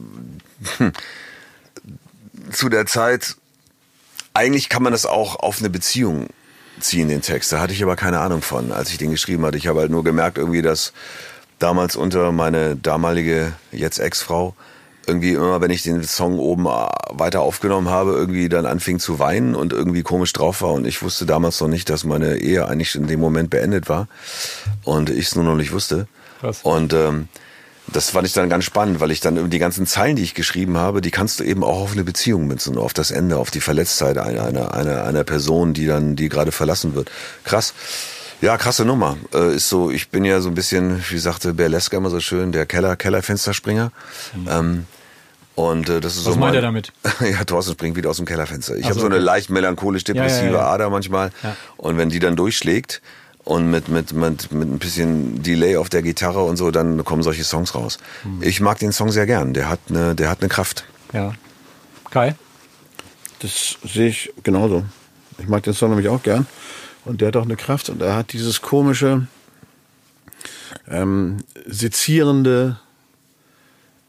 hm, zu der Zeit, eigentlich kann man das auch auf eine Beziehung ziehen, den Text. Da hatte ich aber keine Ahnung von, als ich den geschrieben hatte. Ich habe halt nur gemerkt, irgendwie, dass damals unter meine damalige, jetzt Ex-Frau, irgendwie immer, wenn ich den Song oben äh, weiter aufgenommen habe, irgendwie dann anfing zu weinen und irgendwie komisch drauf war. Und ich wusste damals noch nicht, dass meine Ehe eigentlich in dem Moment beendet war. Und ich es nur noch nicht wusste. Krass. Und ähm, das fand ich dann ganz spannend, weil ich dann die ganzen Zeilen, die ich geschrieben habe, die kannst du eben auch auf eine Beziehung münzen, auf das Ende, auf die Verletztheit einer, einer, einer, einer Person, die dann, die gerade verlassen wird. Krass. Ja, krasse Nummer. Äh, ist so, ich bin ja so ein bisschen, wie sagte Berleska immer so schön, der Keller, Kellerfensterspringer. Ähm, und äh, das ist Mhm. Was so meint mein- er damit? ja, Thorsten springt wieder aus dem Kellerfenster. Ich Ach habe so, eine leicht melancholisch-depressive Ja, ja, ja. Ader manchmal. Ja. Und wenn die dann durchschlägt und mit, mit, mit, mit ein bisschen Delay auf der Gitarre und so, dann kommen solche Songs raus. Mhm. Ich mag den Song sehr gern. Der hat eine, der hat eine Kraft. Ja. Kai? Das sehe ich genauso. Ich mag den Song nämlich auch gern. Und der hat auch eine Kraft und er hat dieses komische, ähm, sezierende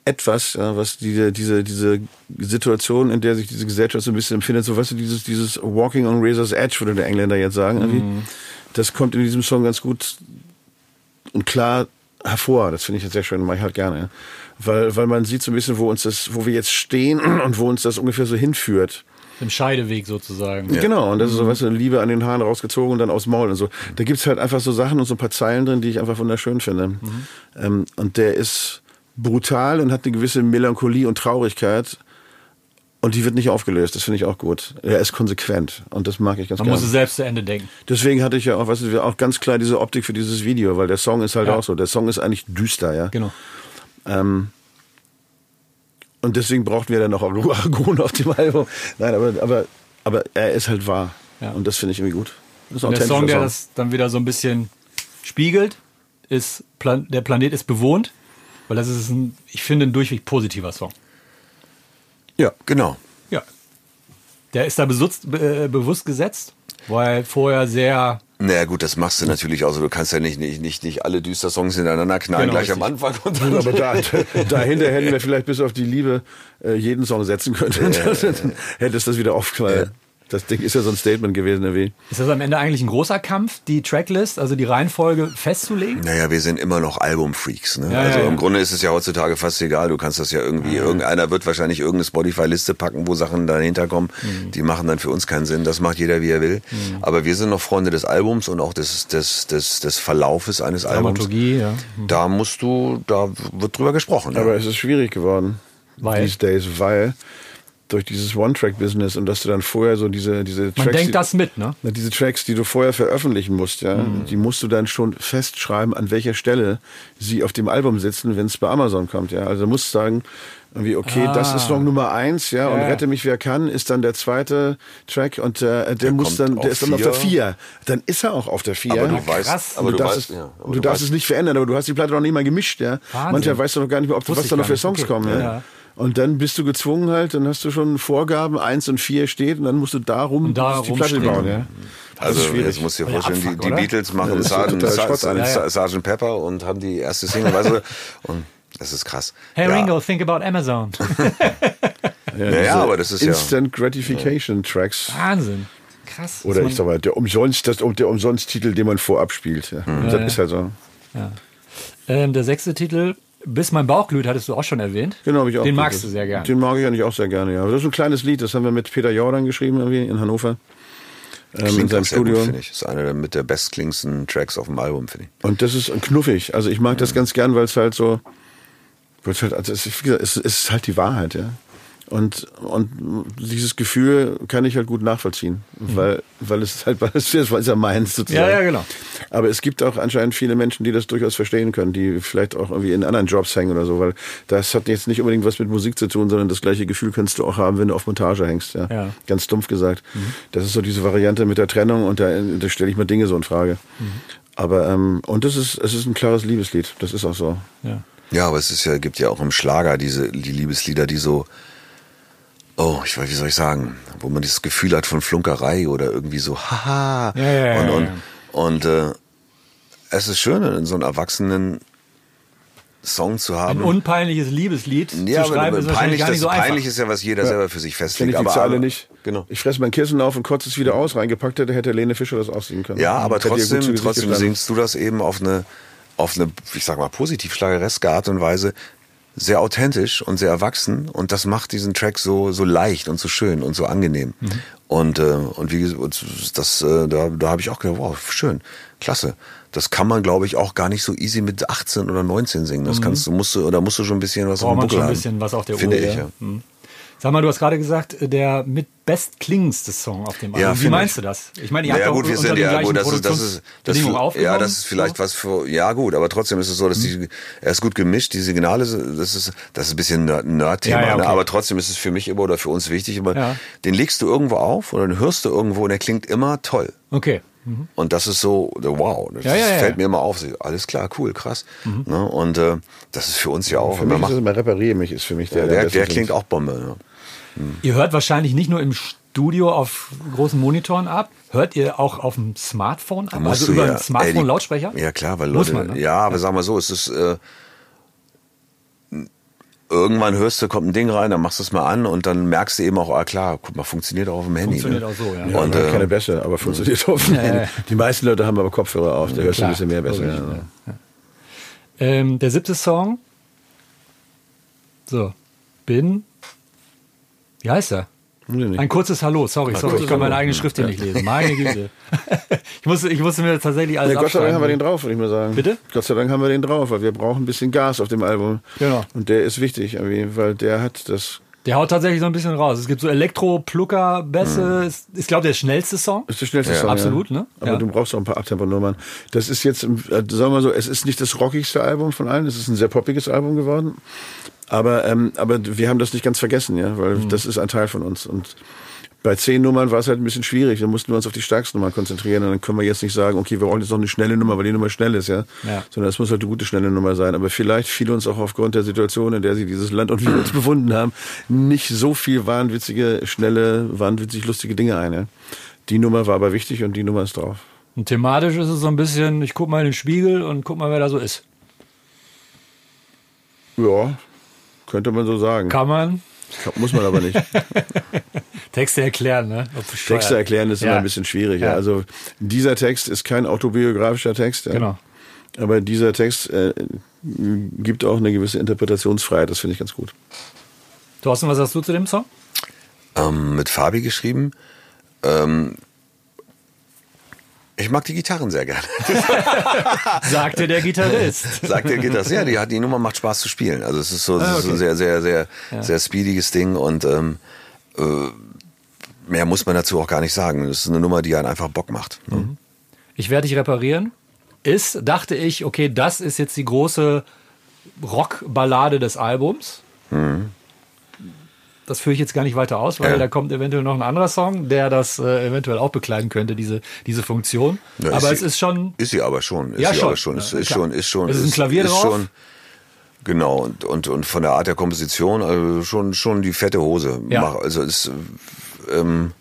etwas, ja, was diese, diese, diese Situation, in der sich diese Gesellschaft so ein bisschen empfindet, so weißt du, dieses, dieses Walking on Razor's Edge, würde der Engländer jetzt sagen, irgendwie. Das kommt in diesem Song ganz gut und klar hervor. Das finde ich jetzt sehr schön, mache ich halt gerne. Ja. Weil, weil man sieht so ein bisschen, wo uns das, wo wir jetzt stehen und wo uns das ungefähr so hinführt. Im Scheideweg sozusagen. Genau, und das ist so, weißt du, Liebe an den Haaren rausgezogen und dann aus dem Maul und so. Da gibt's halt einfach so Sachen und so ein paar Zeilen drin, die ich einfach wunderschön finde. Ähm, und der ist brutal und hat eine gewisse Melancholie und Traurigkeit. Und die wird nicht aufgelöst, das finde ich auch gut. Er ist konsequent und das mag ich ganz Man gerne. muss es selbst zu Ende denken. Deswegen hatte ich ja auch, weißt du, auch ganz klar diese Optik für dieses Video, weil der Song ist halt Ja. auch so. Der Song ist eigentlich düster, ja. Genau. Ähm, und deswegen brauchten wir dann noch Argon auf dem Album. Nein, aber, aber, aber er ist halt wahr. Ja. Und das finde ich irgendwie gut. Das ist ein Und der Song, der das dann wieder so ein bisschen spiegelt, ist Plan Der Planet ist bewohnt, weil das ist ein, ich finde, ein durchweg positiver Song. Ja, genau. Ja. Der ist da besutzt, be, äh, bewusst gesetzt, weil vorher sehr Naja gut, das machst du natürlich auch so. Du kannst ja nicht, nicht, nicht, nicht alle düster Songs hintereinander knallen, Genau, gleich am richtig. Anfang. Und dann Aber da, dahinter hätten wir vielleicht bis auf die Liebe äh, jeden Song setzen können. Dann hätte es das wieder aufgefallen. Das Ding ist ja so ein Statement gewesen, irgendwie. Ist das am Ende eigentlich ein großer Kampf, die Tracklist, also die Reihenfolge festzulegen? Naja, wir sind immer noch Albumfreaks. Ne? Ja, also ja, ja. im Grunde ist es ja heutzutage fast egal. Du kannst das ja irgendwie, irgendeiner wird wahrscheinlich irgendeine Spotify-Liste packen, wo Sachen dahinter kommen. Mhm. Die machen dann für uns keinen Sinn. Das macht jeder, wie er will. Aber wir sind noch Freunde des Albums und auch des, des, des, des Verlaufes eines Albums. Dramaturgie, ja. Da musst du, da wird drüber gesprochen. Ja. Aber es ist schwierig geworden. Weil? These days, weil durch dieses One-Track-Business und dass du dann vorher so diese, diese Man Tracks. denkt die- das mit, ne? Diese Tracks, die du vorher veröffentlichen musst, ja, Mhm. die musst du dann schon festschreiben, an welcher Stelle sie auf dem Album sitzen, wenn es bei Amazon kommt, ja. Also du musst sagen, irgendwie, okay, das Ah. ist Song Nummer eins, ja, und Ja. Rette mich wer kann, ist dann der zweite Track und äh, der, muss kommt dann, der ist dann auf der vier. Dann ist er auch auf der vier. aber du krass. weißt, aber du, du, darfst, weißt, es, ja, aber du darfst weißt, es nicht verändern, aber du hast die Platte noch nicht mal gemischt, ja. Wahnsinn. Manchmal weißt du noch gar nicht mehr, ob was da noch für. Songs Okay. kommen. Ja. Ja. Und dann bist du gezwungen halt, dann hast du schon Vorgaben, eins und vier steht und dann musst du darum da die Platte bauen, ja. Also jetzt musst du dir vorstellen, die, Abfuck, die oder? Beatles machen Ja, Sgt. Pepper und haben die erste Single, weißt du, und das ist krass. Hey ja. Ringo, think about Amazon. Ja, ja, diese aber das ist ja- Instant Gratification Tracks. Wahnsinn. Krass. Oder ich sag mal, der umsonst, das, der Umsonst-Titel, den man vorab spielt. Ja. Das Ja, ist halt so. ähm, der sechste Titel, Bis mein Bauch glüht, hattest du auch schon erwähnt. Genau, hab ich auch. Den gut. magst du sehr gerne. Den mag ich eigentlich auch sehr gerne, ja. Aber das ist ein kleines Lied, das haben wir mit Peter Jordan geschrieben, irgendwie in Hannover. Ähm, in seinem gut, Studio. finde ich. Das ist einer der mit der bestklingendsten Tracks auf dem Album, finde ich. Und das ist knuffig. Also ich mag das ganz gern, weil es halt so, weil es halt, also es ist, wie gesagt, es es ist halt die Wahrheit, ja. Und, und dieses Gefühl kann ich halt gut nachvollziehen, weil, weil es ist halt, weil es ist, weil es ja meins sozusagen. Mhm. Ja, ja, genau. Aber es gibt auch anscheinend viele Menschen, die das durchaus verstehen können, die vielleicht auch irgendwie in anderen Jobs hängen oder so, weil das hat jetzt nicht unbedingt was mit Musik zu tun, sondern das gleiche Gefühl kannst du auch haben, wenn du auf Montage hängst, ja. Ja. Ganz dumpf gesagt. Das ist so diese Variante mit der Trennung und da, da stelle ich mir Dinge so in Frage. Aber, ähm, und das ist, es ist ein klares Liebeslied. Das ist auch so. Ja. Ja, aber es ist ja, gibt ja auch im Schlager diese die Liebeslieder, die so, oh, ich weiß, wie soll ich sagen, wo man dieses Gefühl hat von Flunkerei oder irgendwie so, haha. Ja, ja, ja, und und, ja. und äh, es ist schön, in so einen erwachsenen Song zu Ein haben. unpeinliches Liebeslied ja, zu schreiben aber ist peinlich, gar das nicht so einfach. peinlich ist ja, was jeder selber für sich Kenne festlegt. ich aber ja alle nicht. Genau. Ich fresse mein Kissen auf und kotze es wieder aus. Reingepackt hätte, hätte Lene Fischer das aussehen können. Ja, aber trotzdem, trotzdem gestanden. singst du das eben auf eine, auf eine, ich sag mal, positiv schlagereske Art und Weise, sehr authentisch und sehr erwachsen und das macht diesen Track so, so leicht und so schön und so angenehm. Mhm. Und, äh, und wie gesagt, das, äh, da, da habe ich auch gedacht, wow, schön, klasse. Das kann man, glaube ich, auch gar nicht so easy mit 18 oder 19 singen. Das kannst du, musst du, oder musst du schon ein bisschen was Mhm. Braucht auf dem man Buckel schon ein bisschen was auf der Finde Uhr. ich, ja. ja. Mhm. Sag mal, du hast gerade gesagt, der mit bestklingendste Song auf dem Ja, Album. Wie finde meinst ich. du das? Ich meine, ihr habt gut, auch wir sind ja gut, das ist, das ist, das, ja, das ist vielleicht was für, ja gut, aber trotzdem ist es so, dass die, er ist gut gemischt, die Signale, das ist, das ist ein bisschen ein Nerd-Thema, Ja, ja, okay. ne? aber trotzdem ist es für mich immer oder für uns wichtig, aber Ja. den legst du irgendwo auf oder den hörst du irgendwo und der klingt immer toll. Okay. Und das ist so, wow, das Ja, ja, ja. fällt mir immer auf. So, Alles klar, cool, krass. Ne? Und äh, das ist für uns ja auch. Für immer mich ist es macht, immer repariere mich, ist für mich der. der, der Song. klingt auch Bombe. Ne? Ihr hört wahrscheinlich nicht nur im Studio auf großen Monitoren ab, hört ihr auch auf dem Smartphone ab? Also über ja- einen Smartphone-Lautsprecher? Ja, klar, weil Leute, man, ne? ja, aber sag mal so, es ist, äh, irgendwann hörst du, kommt ein Ding rein, dann machst du es mal an und dann merkst du eben auch, ah klar, guck mal, funktioniert auch auf dem Handy. Funktioniert ne? auch so, ja. Ja, Und, äh, keine Bässe, aber funktioniert auf dem Handy. Die meisten Leute haben aber Kopfhörer auf, da hörst du ein bisschen mehr Bässe. Ja. ja. Ähm, der siebte Song. So. Bin. Wie heißt er? Nee. Ein kurzes Hallo, sorry, sorry, ich kann meine eigene Schrift hier nicht lesen. Meine Güte. ich, musste, ich musste mir tatsächlich alles Ja, Gott sei Dank haben wir den drauf, würde ich mal sagen. Bitte? Gott sei Dank haben wir den drauf, weil wir brauchen ein bisschen Gas auf dem Album. Genau. Und der ist wichtig, weil der hat das. Der haut tatsächlich so ein bisschen raus. Es gibt so Elektro-Plucker-Bässe. Ist, ist glaube ich, der schnellste Song. Ist der schnellste Ja. Song, Absolut, ja. ne? Aber Ja. du brauchst auch ein paar Abtempo-Nummern. Das ist jetzt, äh, sagen wir mal so, es ist nicht das rockigste Album von allen. Es ist ein sehr poppiges Album geworden. Aber, ähm, aber wir haben das nicht ganz vergessen, ja, weil Mhm. das ist ein Teil von uns. Und bei zehn Nummern war es halt ein bisschen schwierig. Da mussten wir uns auf die stärksten Nummern konzentrieren. Und dann können wir jetzt nicht sagen, okay, wir brauchen jetzt noch eine schnelle Nummer, weil die Nummer schnell ist, ja. Ja. Sondern es muss halt eine gute, schnelle Nummer sein. Aber vielleicht fiel uns auch aufgrund der Situation, in der sie dieses Land und wir uns befunden haben, nicht so viel wahnwitzige, schnelle, wahnwitzig lustige Dinge ein, ja. Die Nummer war aber wichtig und die Nummer ist drauf. Und thematisch ist es so ein bisschen, ich guck mal in den Spiegel und guck mal, wer da so ist. Ja, könnte man so sagen. Kann man Muss man aber nicht. Texte erklären, ne? Texte erklären ist Ja. immer ein bisschen schwierig. Ja. Also dieser Text ist kein autobiografischer Text. Ja. Genau. Aber dieser Text äh, gibt auch eine gewisse Interpretationsfreiheit. Das finde ich ganz gut. Thorsten, was sagst du zu dem Song? Ähm, mit Fabi geschrieben. Ähm, ich mag die Gitarren sehr gerne. Sagte der Gitarrist. Sagt der Gitarre, ja, die, die Nummer macht Spaß zu spielen. Also es ist so, es Ah, ist so ein okay. sehr, sehr, sehr, sehr speediges Ding und ähm, äh, mehr muss man dazu auch gar nicht sagen. Das ist eine Nummer, die einen einfach Bock macht. Ne? Ich werde dich reparieren. Ist, dachte ich, okay, das ist jetzt die große Rockballade des Albums. Das führe ich jetzt gar nicht weiter aus, weil Ja. da kommt eventuell noch ein anderer Song, der das äh, eventuell auch bekleiden könnte, diese, diese Funktion. Ja, aber ist es sie- ist schon, Ist sie aber schon. Ist Ja, sie schon. aber schon. Ist, ist schon, ist schon. Es ist ein Klavier ist drauf. Schon, genau. Und, und, und von der Art der Komposition, also schon, schon die fette Hose. Ja. Also ist, ähm,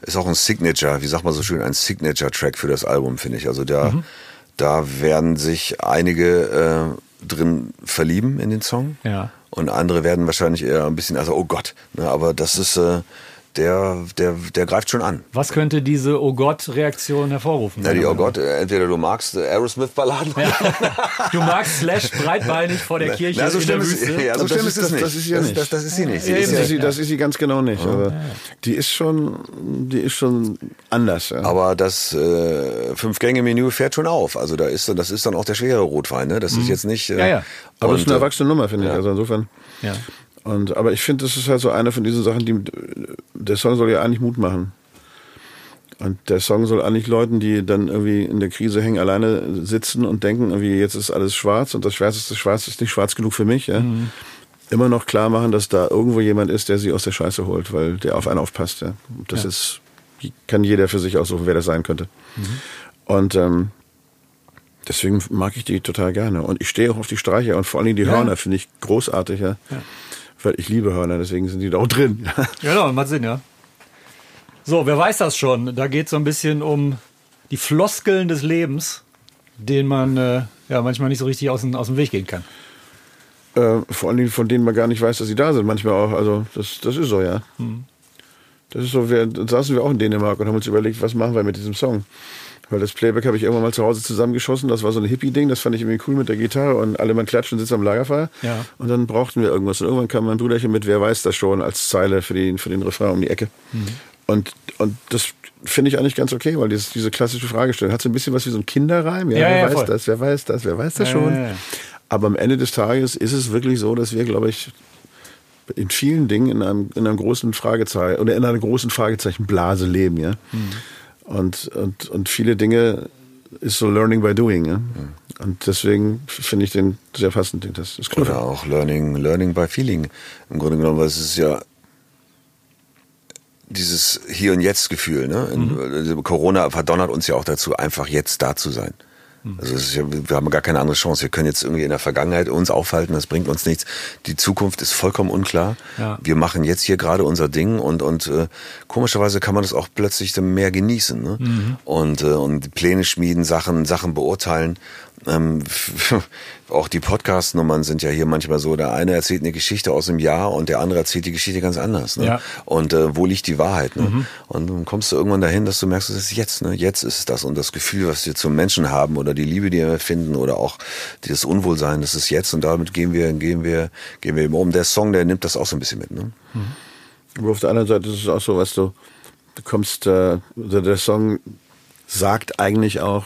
ist auch ein Signature, wie sagt man so schön, ein Signature-Track für das Album, finde ich. Also da, Mhm. da werden sich einige äh, drin verlieben in den Song. Ja. Und andere werden wahrscheinlich eher ein bisschen, also, oh Gott. Ne, aber das ist, äh, der, der, der greift schon an. was könnte diese Oh Gott-Reaktion hervorrufen? Ja, die, oh Gott, äh, entweder du magst äh, Aerosmith-Balladen. Du magst Slash breitbeinig vor der Kirche Na, so in der schlimm ist, Wüste. ja, so schlimm ist- es das- nicht. das ist ja das, nicht. Das, das ist sie nicht. Sie Ja, ist ja, Das ist, sie, das ist sie ganz genau nicht. Aber die ist schon, die ist schon anders. Ja. aber das äh, Fünf-Gänge-Menü fährt schon auf. Also da ist, das ist dann auch der schwere Rotwein. Ne? Das ist jetzt nicht. Äh, Ja, ja. aber es ist eine äh, erwachsene Nummer, finde ich. ja. Also insofern. Ja. Und, aber ich finde, das ist halt so eine von diesen Sachen, die der Song soll ja eigentlich Mut machen. Und der Song soll eigentlich Leuten, die dann irgendwie in der Krise hängen, alleine sitzen und denken, irgendwie jetzt ist alles schwarz und das schwärzeste Schwarz ist nicht schwarz genug für mich, ja. Immer noch klar machen, dass da irgendwo jemand ist, der sie aus der Scheiße holt, weil der auf einen aufpasst, ja. Das Ja. ist, kann jeder für sich aussuchen, wer das sein könnte. Und ähm, deswegen mag ich die total gerne. Und ich stehe auch auf die Streicher und vor allen Dingen die Ja. Hörner finde ich großartig, ja. Weil ich liebe Hörner, deswegen sind die da auch drin. Genau, macht Sinn, ja. So, wer weiß das schon? Da geht es so ein bisschen um die Floskeln des Lebens, denen man äh, ja manchmal nicht so richtig aus dem, aus dem Weg gehen kann. äh, vor allen Dingen von denen man gar nicht weiß, dass sie da sind. Manchmal auch. Also das, das ist so, ja. Das ist so, wir da saßen wir auch in Dänemark und haben uns überlegt, was machen wir mit diesem Song. Weil das Playback habe ich irgendwann mal zu Hause zusammengeschossen. Das war so ein Hippie-Ding, das fand ich irgendwie cool mit der Gitarre und alle man klatscht und sitzt am Lagerfeuer. Ja. Und dann brauchten wir irgendwas. Und irgendwann kam mein Brüderchen mit Wer weiß das schon als Zeile für den, für den Refrain um die Ecke. Und, und das finde ich eigentlich ganz okay, weil dieses, diese klassische Fragestellung hat so ein bisschen was wie so ein Kinderreim. Ja, Ja, wer ja, weiß das, wer weiß das, wer weiß das Ja, schon. ja, ja. Aber am Ende des Tages ist es wirklich so, dass wir, glaube ich, in vielen Dingen in einem, in einem großen Fragezeichen oder in einer großen Fragezeichenblase leben, ja. Und, und, und viele Dinge ist so Learning by Doing, ja. Und deswegen finde ich den sehr passend. Das ist cool. Oder auch Learning, Learning by Feeling. Im Grunde genommen, weil es ist ja dieses Hier und Jetzt Gefühl. Ne? In, Corona verdonnert uns ja auch dazu, einfach jetzt da zu sein. Also ist wir haben gar keine andere Chance. Wir können jetzt irgendwie in der Vergangenheit uns aufhalten, das bringt uns nichts. Die Zukunft ist vollkommen unklar. Ja. Wir machen jetzt hier gerade unser Ding und, und äh, komischerweise kann man das auch plötzlich mehr genießen. Ne? Und, äh, und Pläne schmieden, Sachen, Sachen beurteilen. ähm, auch die Podcast-Nummern sind ja hier manchmal so, der eine erzählt eine Geschichte aus dem Jahr und der andere erzählt die Geschichte ganz anders. Ne? Ja. Und äh, wo liegt die Wahrheit? Ne? Und dann kommst du irgendwann dahin, dass du merkst, es ist jetzt, ne? jetzt ist es das. Und das Gefühl, was wir zum Menschen haben oder die Liebe, die wir finden oder auch das Unwohlsein, das ist jetzt und damit gehen wir, gehen wir, gehen wir eben um. Der Song, der nimmt das auch so ein bisschen mit. Ne? Aber auf der anderen Seite ist es auch so, was du, du kommst, äh, also der Song sagt eigentlich auch,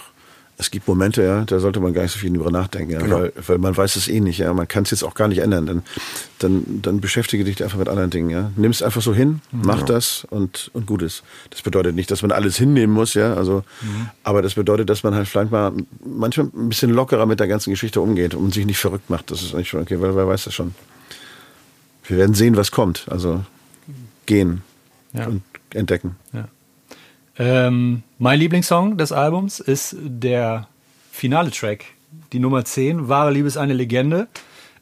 es gibt Momente, ja, da sollte man gar nicht so viel drüber nachdenken, ja, Genau. weil, weil man weiß es eh nicht, ja, man kann es jetzt auch gar nicht ändern, dann, dann, dann beschäftige dich einfach mit anderen Dingen, ja, nimm es einfach so hin, mach das und, und gut ist. Das bedeutet nicht, dass man alles hinnehmen muss, ja, also, aber das bedeutet, dass man halt vielleicht mal manchmal ein bisschen lockerer mit der ganzen Geschichte umgeht und sich nicht verrückt macht, das ist eigentlich schon okay, weil wer weiß das schon. Wir werden sehen, was kommt, also gehen Ja. und entdecken. Ja. Ähm, mein Lieblingssong des Albums ist der finale Track, die Nummer 10, Wahre Liebe ist eine Legende.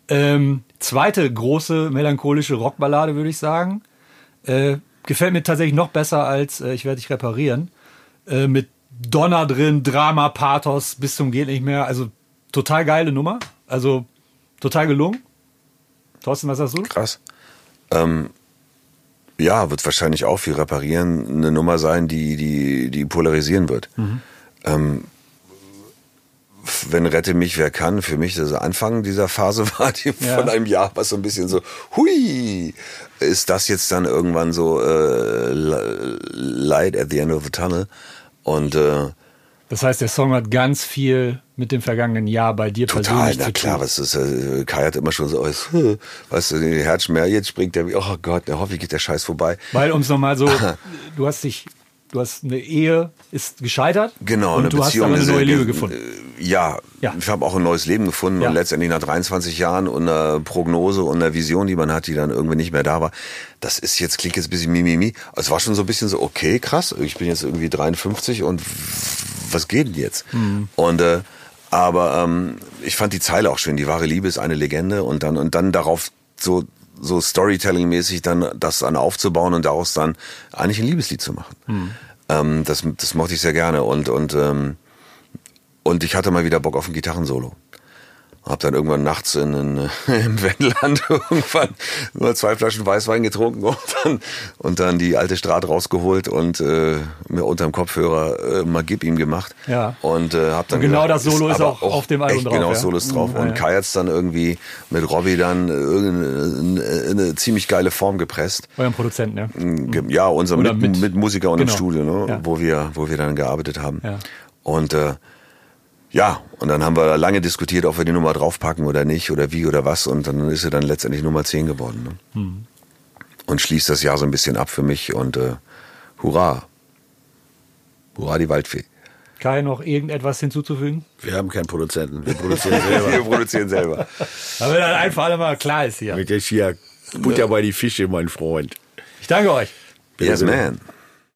Ähm, zweite große melancholische Rockballade, würde ich sagen. Äh, gefällt mir tatsächlich noch besser als äh, Ich werde dich reparieren. Äh, mit Donner drin, Drama, Pathos bis zum geht nicht mehr. Also total geile Nummer. Also total gelungen. Thorsten, was sagst du? Krass. Ähm, ja, wird wahrscheinlich auch viel reparieren eine Nummer sein, die, die, die polarisieren wird. Ähm, f- wenn Rette mich, wer kann, für mich das Anfang dieser Phase war, die Ja. von einem Jahr, was so ein bisschen so, hui, ist das jetzt dann irgendwann so äh, li- Light at the end of the tunnel? Und äh, Das heißt, der Song hat ganz viel mit dem vergangenen Jahr bei dir Total, persönlich na zu klar, tun. was ist, äh, Kai hat immer schon so, alles, äh, weißt du, die Herzschmerz, jetzt springt der, oh Gott, der hoffentlich geht der Scheiß vorbei. Weil uns nochmal so, du hast dich, du hast eine Ehe, ist gescheitert. Genau, und eine du Beziehung hast aber eine neue äh, Liebe äh, gefunden. Ja, Ja. ich habe auch ein neues Leben gefunden Ja. und letztendlich nach 23 Jahren und einer Prognose und einer Vision, die man hat, die dann irgendwie nicht mehr da war. Das ist jetzt, klingt jetzt ein bisschen mimimi. Es war schon so ein bisschen so, okay, krass, ich bin jetzt irgendwie 53 und was geht denn jetzt? Mhm. Und äh, aber ähm, ich fand die Zeile auch schön. Die wahre Liebe ist eine Legende und dann und dann darauf so so Storytelling-mäßig dann das dann aufzubauen und daraus dann eigentlich ein Liebeslied zu machen. Mhm. Ähm, das, das mochte ich sehr gerne und und ähm, und ich hatte mal wieder Bock auf ein Gitarrensolo. Hab dann irgendwann nachts in, in, im Wendland irgendwann nur zwei Flaschen Weißwein getrunken und dann, und dann die alte Strat rausgeholt und äh, mir unterm Kopfhörer äh, mal Gib ihm gemacht. Ja. Und äh, hab dann Und genau gedacht, das Solo ist aber auch auf dem Album drauf, Genau, ja? Solo ist drauf. Mhm, und ja. Kai hat's dann irgendwie mit Robbie dann äh, irgendeine- in eine ziemlich geile Form gepresst. Euren Produzenten, ja. Ge- Ja, unser mit, mit- Musiker und genau. im Studio, ne? Ja. wo wir, wo wir dann gearbeitet haben. Ja. Und äh, ja, und dann haben wir lange diskutiert, ob wir die Nummer draufpacken oder nicht oder wie oder was. Und dann ist sie dann letztendlich Nummer 10 geworden. Ne? Hm. Und schließt das Jahr so ein bisschen ab für mich und äh, hurra. Hurra, die Waldfee. Kai, noch irgendetwas hinzuzufügen? Wir haben keinen Produzenten, wir produzieren selber. Wir produzieren selber. Damit dann einfach alle mal klar ist hier. Mit der hier Butter bei die Fische, mein Freund. Ich danke euch. yes, man.